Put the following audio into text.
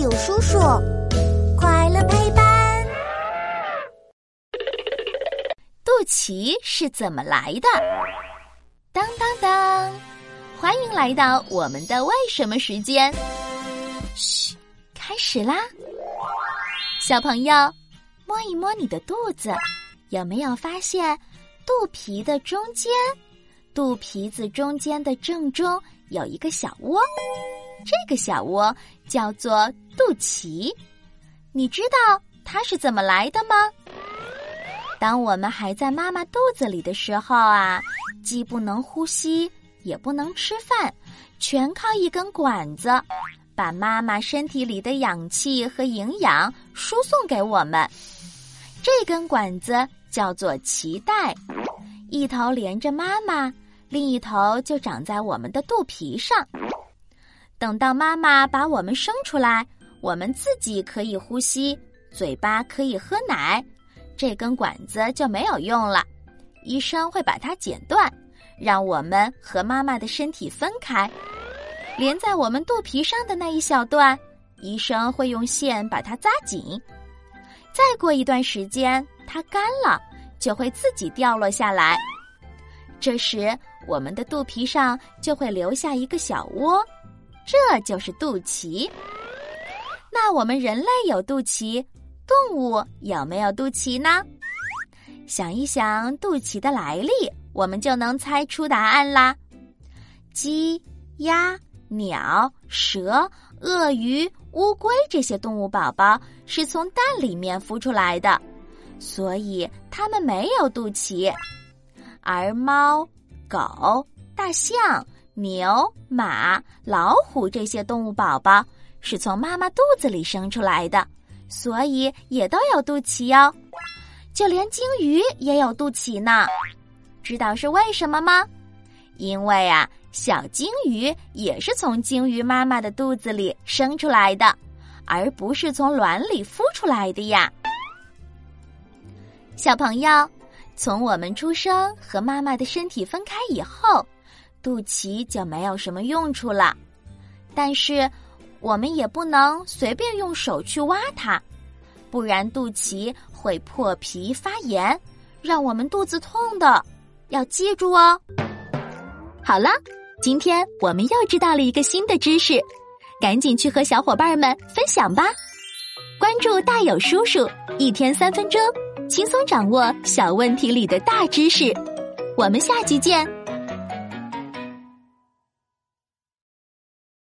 有叔叔，快乐陪伴。肚脐是怎么来的？当当当！欢迎来到我们的为什么时间。嘘，开始啦！小朋友，摸一摸你的肚子，有没有发现肚皮的中间，肚皮子中间的正中有一个小窝？这个小窝叫做肚脐，你知道它是怎么来的吗？当我们还在妈妈肚子里的时候啊，既不能呼吸，也不能吃饭，全靠一根管子，把妈妈身体里的氧气和营养输送给我们。这根管子叫做脐带，一头连着妈妈，另一头就长在我们的肚皮上。等到妈妈把我们生出来，我们自己可以呼吸，嘴巴可以喝奶，这根管子就没有用了。医生会把它剪断，让我们和妈妈的身体分开。连在我们肚皮上的那一小段，医生会用线把它扎紧。再过一段时间，它干了，就会自己掉落下来。这时，我们的肚皮上就会留下一个小窝。这就是肚脐。那我们人类有肚脐，动物有没有肚脐呢？想一想肚脐的来历，我们就能猜出答案啦。鸡、鸭、鸟、蛇、鳄鱼、乌龟这些动物宝宝是从蛋里面孵出来的，所以它们没有肚脐。而猫、狗、大象。牛、马、老虎这些动物宝宝是从妈妈肚子里生出来的，所以也都有肚脐哦。就连鲸鱼也有肚脐呢，知道是为什么吗？因为啊，小鲸鱼也是从鲸鱼妈妈的肚子里生出来的，而不是从卵里孵出来的呀。小朋友，从我们出生和妈妈的身体分开以后。肚脐就没有什么用处了，但是我们也不能随便用手去挖它，不然肚脐会破皮发炎，让我们肚子痛的。要记住哦。好了，今天我们又知道了一个新的知识，赶紧去和小伙伴们分享吧！关注大有叔叔，一天三分钟，轻松掌握小问题里的大知识。我们下期见。